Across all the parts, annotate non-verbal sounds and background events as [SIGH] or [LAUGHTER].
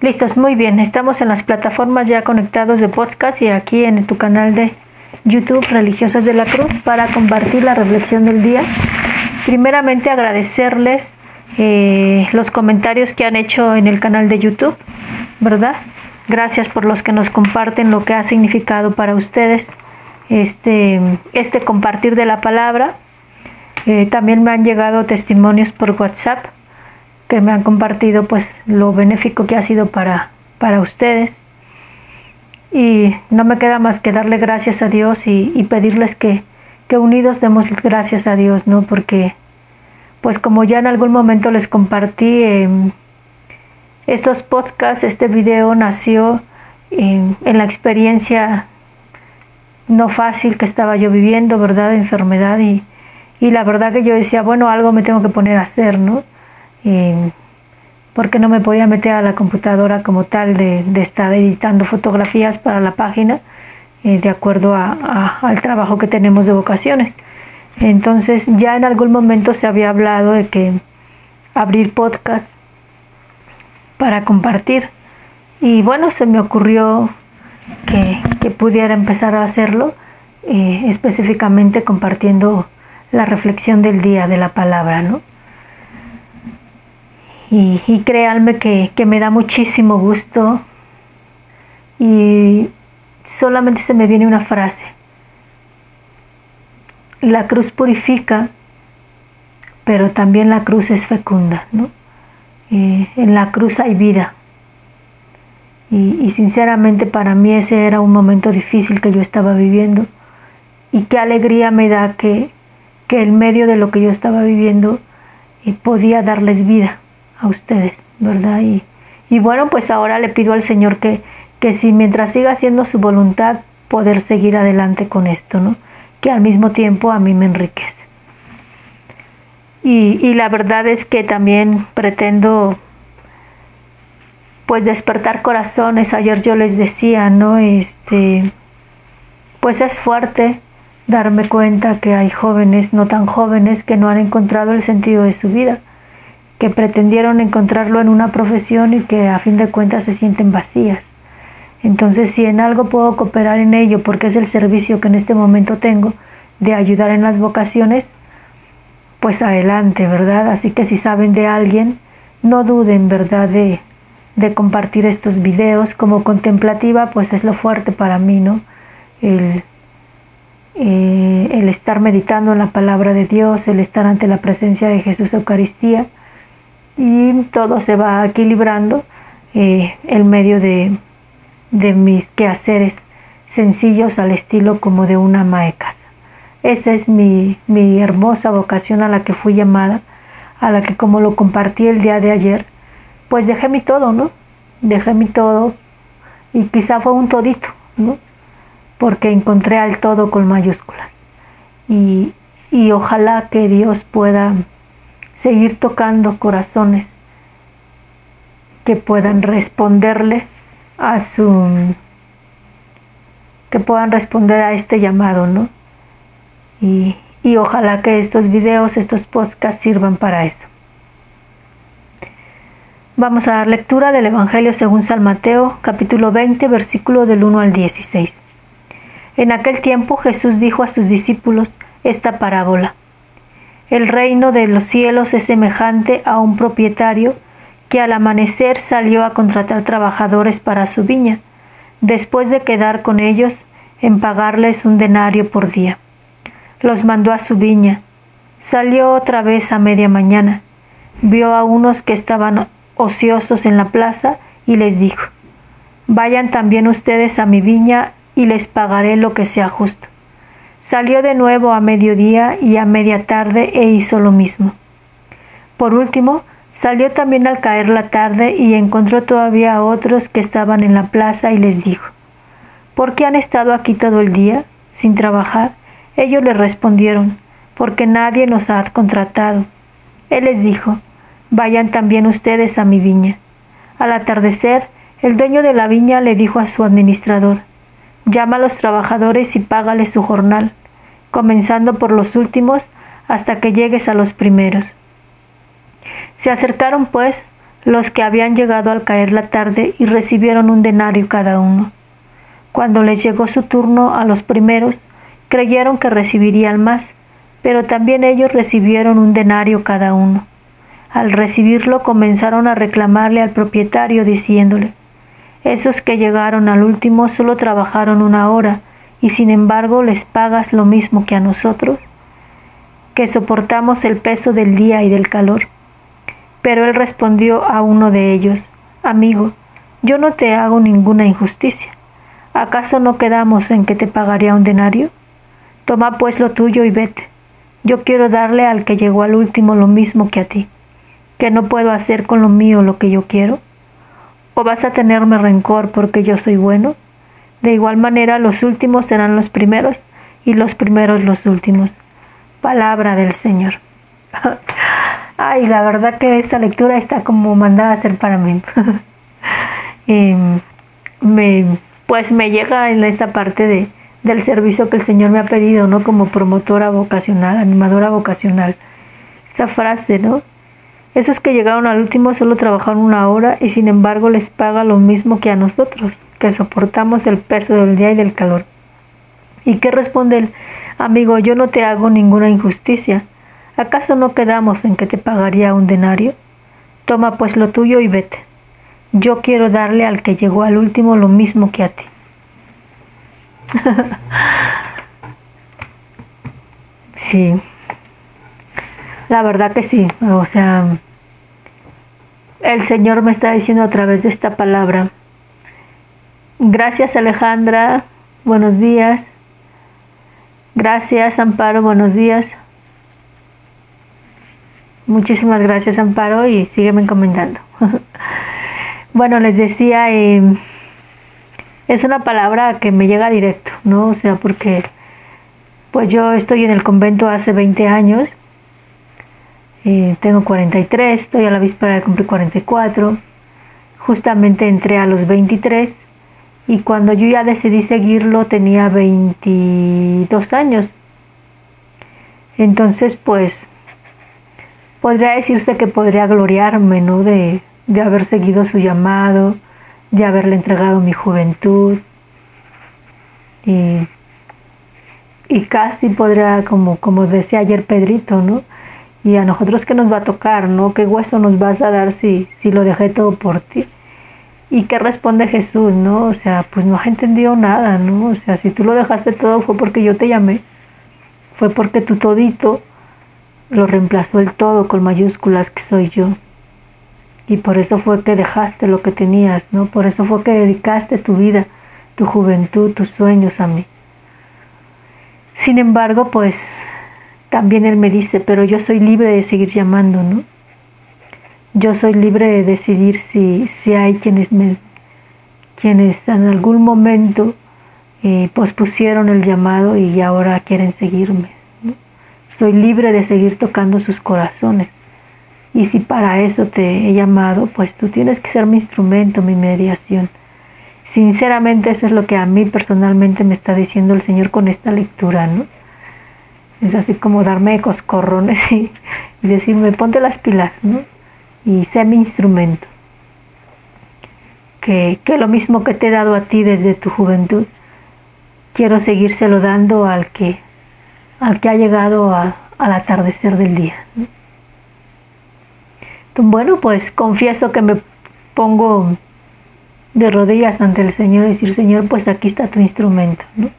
Listos, muy bien. Estamos en las plataformas ya conectados de podcast y aquí en tu canal de YouTube Religiosas de la Cruz para compartir la reflexión del día. Primeramente agradecerles eh, los comentarios que han hecho en el canal de YouTube, ¿verdad? Gracias por los que nos comparten lo que ha significado para ustedes este, este compartir de la palabra. Eh, también me han llegado testimonios por WhatsApp que me han compartido pues lo benéfico que ha sido para, para ustedes. Y no me queda más que darle gracias a Dios y, pedirles que, que, unidos demos gracias a Dios, ¿no? Porque pues como ya en algún momento les compartí em, estos podcasts, este video nació en, en la experiencia no fácil que estaba yo viviendo, ¿verdad? De enfermedad y, y la verdad que yo decía, bueno, algo me tengo que poner a hacer, ¿no? Porque no me podía meter a la computadora como tal de, estar editando fotografías para la página eh, de acuerdo a, al trabajo que tenemos de vocaciones. Entonces ya en algún momento se había hablado de que abrir podcast para compartir y bueno, se me ocurrió que, pudiera empezar a hacerlo eh, específicamente compartiendo la reflexión del día de la palabra, ¿no? Y, créanme que, me da muchísimo gusto y solamente se me viene una frase. La cruz purifica, pero también la cruz es fecunda, ¿no? En la cruz hay vida. Y, y, sinceramente para mí ese era un momento difícil que yo estaba viviendo. Y qué alegría me da que, que en medio de lo que yo estaba viviendo eh, podía darles vida a ustedes, ¿verdad? Y, y bueno, pues ahora le pido al Señor que, que si mientras siga haciendo su voluntad, poder seguir adelante con esto, ¿no? Que al mismo tiempo a mí me enriquece. Y, y la verdad es que también pretendo pues despertar corazones. Ayer yo les decía, ¿no? Este, pues es fuerte darme cuenta que hay jóvenes, no tan jóvenes, que no han encontrado el sentido de su vida que pretendieron encontrarlo en una profesión y que a fin de cuentas se sienten vacías. Entonces, si en algo puedo cooperar en ello, porque es el servicio que en este momento tengo de ayudar en las vocaciones, pues adelante, ¿verdad? Así que si saben de alguien, no duden, ¿verdad?, de, de compartir estos videos. Como contemplativa, pues es lo fuerte para mí, ¿no? El, eh, el estar meditando en la palabra de Dios, el estar ante la presencia de Jesús Eucaristía y todo se va equilibrando eh, en medio de, de mis quehaceres sencillos al estilo como de una ama de casa. Esa es mi, mi hermosa vocación a la que fui llamada, a la que como lo compartí el día de ayer, pues dejé mi todo, ¿no? Dejé mi todo y quizá fue un todito, ¿no? Porque encontré al todo con mayúsculas. Y, y ojalá que Dios pueda seguir tocando corazones que puedan responderle a su que puedan responder a este llamado, ¿no? Y, y ojalá que estos videos, estos podcasts sirvan para eso. Vamos a dar lectura del Evangelio según San Mateo, capítulo 20, versículo del 1 al 16. En aquel tiempo Jesús dijo a sus discípulos esta parábola. El reino de los cielos es semejante a un propietario que al amanecer salió a contratar trabajadores para su viña, después de quedar con ellos en pagarles un denario por día. Los mandó a su viña. Salió otra vez a media mañana. Vio a unos que estaban ociosos en la plaza y les dijo, Vayan también ustedes a mi viña y les pagaré lo que sea justo. Salió de nuevo a mediodía y a media tarde e hizo lo mismo. Por último, salió también al caer la tarde y encontró todavía a otros que estaban en la plaza y les dijo, ¿Por qué han estado aquí todo el día, sin trabajar? Ellos le respondieron, porque nadie nos ha contratado. Él les dijo, Vayan también ustedes a mi viña. Al atardecer, el dueño de la viña le dijo a su administrador, Llama a los trabajadores y págales su jornal, comenzando por los últimos hasta que llegues a los primeros. Se acercaron, pues, los que habían llegado al caer la tarde y recibieron un denario cada uno. Cuando les llegó su turno a los primeros, creyeron que recibirían más, pero también ellos recibieron un denario cada uno. Al recibirlo comenzaron a reclamarle al propietario diciéndole Esos que llegaron al último solo trabajaron una hora, y sin embargo les pagas lo mismo que a nosotros, que soportamos el peso del día y del calor. Pero él respondió a uno de ellos Amigo, yo no te hago ninguna injusticia. ¿Acaso no quedamos en que te pagaría un denario? Toma pues lo tuyo y vete. Yo quiero darle al que llegó al último lo mismo que a ti que no puedo hacer con lo mío lo que yo quiero? ¿O vas a tenerme rencor porque yo soy bueno? De igual manera los últimos serán los primeros y los primeros los últimos. Palabra del Señor. [LAUGHS] Ay, la verdad que esta lectura está como mandada a ser para mí. [LAUGHS] me, pues me llega en esta parte de, del servicio que el Señor me ha pedido, ¿no? Como promotora vocacional, animadora vocacional. Esta frase, ¿no? Esos que llegaron al último solo trabajaron una hora y sin embargo les paga lo mismo que a nosotros, que soportamos el peso del día y del calor. ¿Y qué responde él? Amigo, yo no te hago ninguna injusticia. ¿Acaso no quedamos en que te pagaría un denario? Toma pues lo tuyo y vete. Yo quiero darle al que llegó al último lo mismo que a ti. [LAUGHS] sí. La verdad que sí, o sea, el Señor me está diciendo a través de esta palabra. Gracias Alejandra, buenos días. Gracias Amparo, buenos días. Muchísimas gracias Amparo y sígueme comentando. [LAUGHS] bueno, les decía, eh, es una palabra que me llega directo, ¿no? O sea, porque pues yo estoy en el convento hace 20 años eh, tengo 43, estoy a la víspera de cumplir 44. Justamente entré a los 23 y cuando yo ya decidí seguirlo tenía 22 años. Entonces, pues, podría decirse que podría gloriarme, ¿no? De, de haber seguido su llamado, de haberle entregado mi juventud. Y, y casi podría, como, como decía ayer Pedrito, ¿no? Y a nosotros qué nos va a tocar, ¿no? ¿Qué hueso nos vas a dar si, si lo dejé todo por ti? ¿Y qué responde Jesús, no? O sea, pues no has entendido nada, ¿no? O sea, si tú lo dejaste todo fue porque yo te llamé, fue porque tu todito lo reemplazó el todo con mayúsculas que soy yo. Y por eso fue que dejaste lo que tenías, ¿no? Por eso fue que dedicaste tu vida, tu juventud, tus sueños a mí. Sin embargo, pues también él me dice, pero yo soy libre de seguir llamando, ¿no? Yo soy libre de decidir si, si hay quienes me quienes en algún momento eh, pospusieron el llamado y ahora quieren seguirme. Soy libre de seguir tocando sus corazones. Y si para eso te he llamado, pues tú tienes que ser mi instrumento, mi mediación. Sinceramente eso es lo que a mí personalmente me está diciendo el Señor con esta lectura, ¿no? Es así como darme coscorrones y, y decirme, ponte las pilas, ¿no? Y sé mi instrumento. Que, que, lo mismo que te he dado a ti desde tu juventud, quiero seguírselo dando al que, al que ha llegado al atardecer del día. Bueno, pues confieso que me pongo de rodillas ante el Señor y decir, Señor, pues aquí está tu instrumento, ¿no?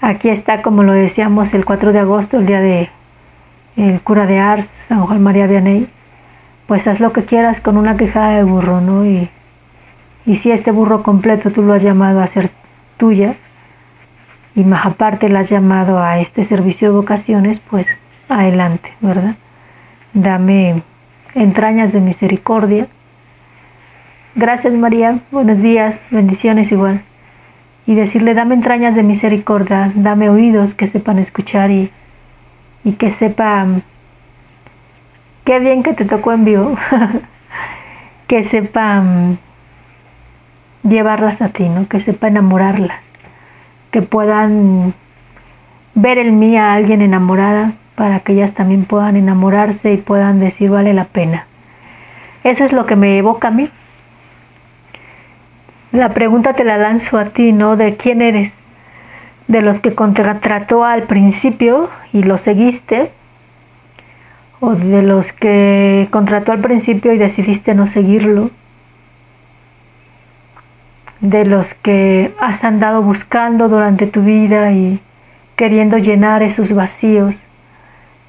Aquí está, como lo decíamos, el 4 de agosto, el día de el cura de Ars, San Juan María Vianney. Pues haz lo que quieras con una quejada de burro, ¿no? Y, y si este burro completo tú lo has llamado a ser tuya, y más aparte lo has llamado a este servicio de vocaciones, pues adelante, ¿verdad? Dame entrañas de misericordia. Gracias María, buenos días, bendiciones igual y decirle, dame entrañas de misericordia, dame oídos que sepan escuchar y, y que sepan, qué bien que te tocó en vivo, [LAUGHS] que sepan llevarlas a ti, ¿no? que sepa enamorarlas, que puedan ver en mí a alguien enamorada para que ellas también puedan enamorarse y puedan decir vale la pena. Eso es lo que me evoca a mí. La pregunta te la lanzo a ti, ¿no? De quién eres. De los que contrató al principio y lo seguiste, o de los que contrató al principio y decidiste no seguirlo, de los que has andado buscando durante tu vida y queriendo llenar esos vacíos,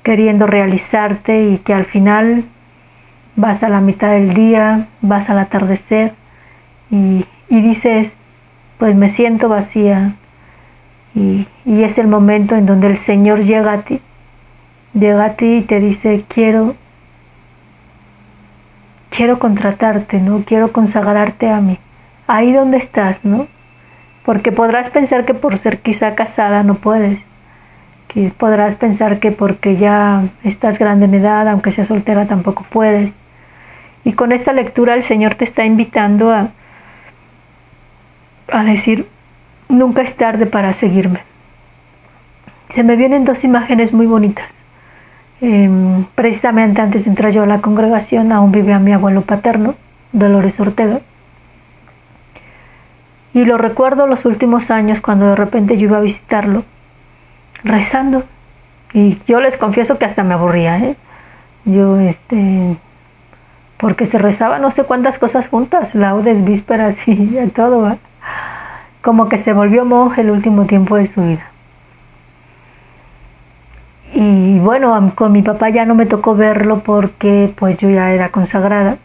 queriendo realizarte y que al final vas a la mitad del día, vas al atardecer y, dices, pues me siento vacía. Y, y es el momento en donde el Señor llega a ti, llega a ti y te dice, quiero, quiero contratarte, ¿no? Quiero consagrarte a mí. Ahí donde estás, ¿no? Porque podrás pensar que por ser quizá casada no puedes. Que podrás pensar que porque ya estás grande en edad, aunque seas soltera, tampoco puedes. Y con esta lectura el Señor te está invitando a, a decir, nunca es tarde para seguirme. Se me vienen dos imágenes muy bonitas. Em, precisamente antes de entrar yo a la congregación, aún vivía mi abuelo paterno, Dolores Ortega. Y lo recuerdo los últimos años cuando de repente yo iba a visitarlo, rezando. Y yo les confieso que hasta me aburría, ¿eh? Yo, este, porque se rezaba no sé cuántas cosas juntas, laudes, vísperas [LAUGHS] y todo, como que se volvió monje el último tiempo de su vida. Y bueno, con mi papá ya no me tocó verlo porque pues yo ya era consagrada,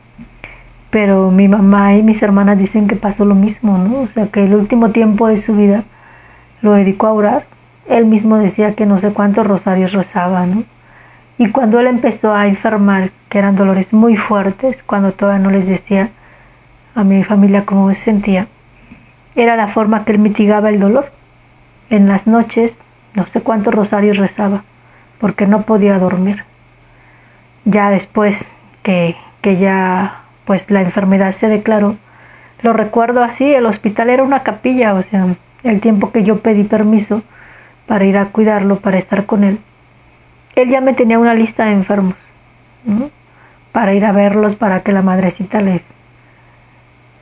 pero mi mamá y mis hermanas dicen que pasó lo mismo, ¿no? O sea, que el último tiempo de su vida lo dedicó a orar. Él mismo decía que no sé cuántos rosarios rezaba, ¿no? Y cuando él empezó a enfermar, que eran dolores muy fuertes, cuando todavía no les decía a mi familia cómo se sentía, era la forma que él mitigaba el dolor. En las noches, no sé cuántos rosarios rezaba, porque no podía dormir. Ya después que, que ya pues la enfermedad se declaró, lo recuerdo así, el hospital era una capilla, o sea, el tiempo que yo pedí permiso para ir a cuidarlo, para estar con él, él ya me tenía una lista de enfermos, para ir a verlos, para que la madrecita les,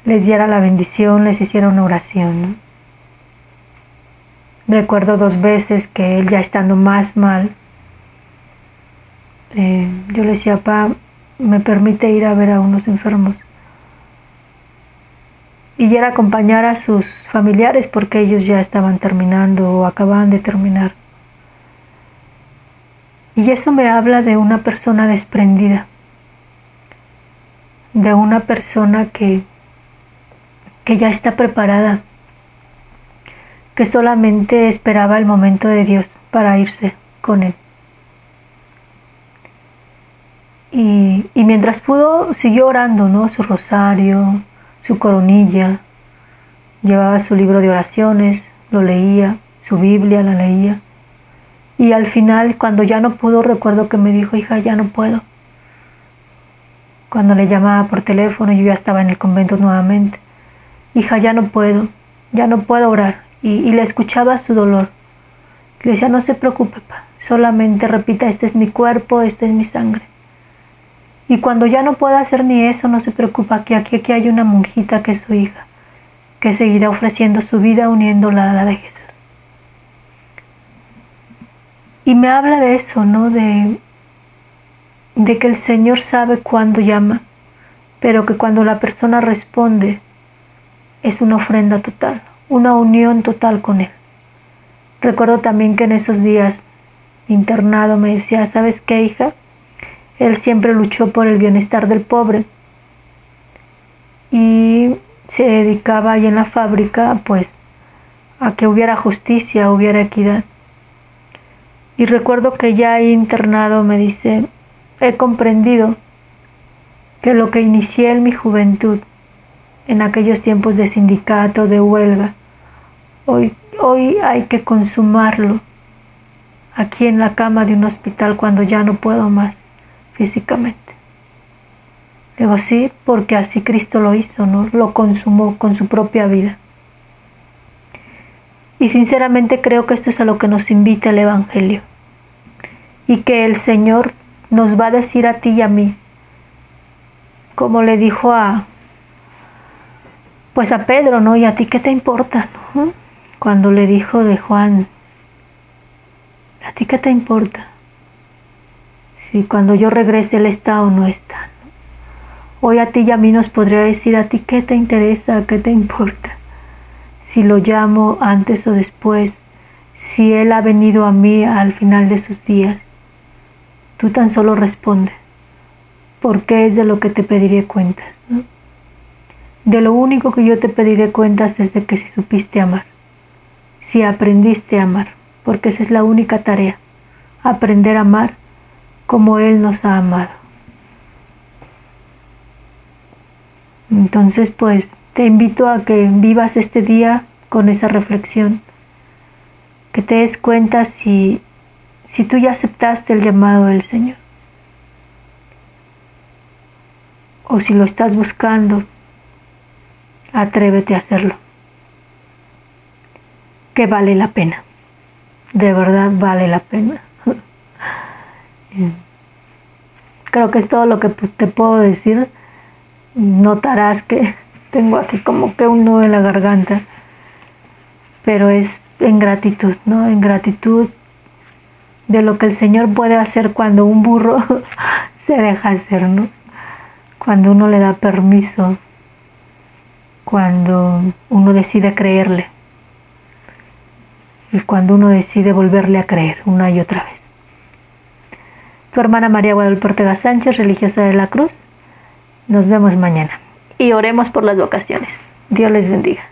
les diera la bendición, les hiciera una oración. Recuerdo dos veces que él ya estando más mal, eh, yo le decía, papá, me permite ir a ver a unos enfermos. Y era acompañar a sus familiares porque ellos ya estaban terminando o acababan de terminar. Y eso me habla de una persona desprendida, de una persona que, que ya está preparada, que solamente esperaba el momento de Dios para irse con Él. Y, y mientras pudo, siguió orando, ¿no? Su rosario, su coronilla, llevaba su libro de oraciones, lo leía, su Biblia la leía y al final, cuando ya no pudo, recuerdo que me dijo, hija, ya no puedo. Cuando le llamaba por teléfono, yo ya estaba en el convento nuevamente. Hija, ya no puedo, ya no puedo orar. Y, le escuchaba su dolor. Le decía, no se preocupe, solamente repita, este es mi cuerpo, este es mi sangre. Y cuando ya no pueda hacer ni eso, no se preocupa, que aquí, aquí hay una monjita que es su hija, que seguirá ofreciendo su vida uniéndola a la de Jesús. Y me habla de eso, ¿no? De, de que el Señor sabe cuándo llama, pero que cuando la persona responde es una ofrenda total, una unión total con Él. Recuerdo también que en esos días internado me decía, ¿sabes qué, hija? Él siempre luchó por el bienestar del pobre y se dedicaba ahí en la fábrica, pues, a que hubiera justicia, hubiera equidad. Y recuerdo que ya internado me dice, he comprendido que lo que inicié en mi juventud, en aquellos tiempos de sindicato, de huelga, hoy, hoy hay que consumarlo aquí en la cama de un hospital cuando ya no puedo más físicamente. Digo, sí, porque así Cristo lo hizo, ¿no? Lo consumó con su propia vida. Y sinceramente creo que esto es a lo que nos invita el Evangelio y que el Señor nos va a decir a ti y a mí, como le dijo a, pues a Pedro, ¿no? ¿Y a ti qué te importa? Cuando le dijo de Juan, ¿a ti qué te importa? Si cuando yo regrese él está o no está. Hoy a ti y a mí nos podría decir, ¿a ti qué te interesa? ¿Qué te importa? Si lo llamo antes o después, si él ha venido a mí al final de sus días. Tú tan solo responde, porque es de lo que te pediré cuentas. De lo único que yo te pediré cuentas es de que si supiste amar, si aprendiste a amar, porque esa es la única tarea, aprender a amar como Él nos ha amado. Entonces, pues, te invito a que vivas este día con esa reflexión, que te des cuenta si, si tú ya aceptaste el llamado del Señor, o si lo estás buscando atrévete a hacerlo. Que vale la pena. De verdad vale la pena. Creo que es todo lo que te puedo decir. Notarás que tengo aquí como que un nudo en la garganta. Pero es en gratitud, ¿no? En gratitud de lo que el Señor puede hacer cuando un burro [LAUGHS] se deja hacer, ¿no? Cuando uno le da permiso cuando uno decide creerle y cuando uno decide volverle a creer una y otra vez. Tu hermana María Guadalupe Ortega Sánchez, religiosa de la Cruz. Nos vemos mañana y oremos por las vocaciones. Dios les bendiga.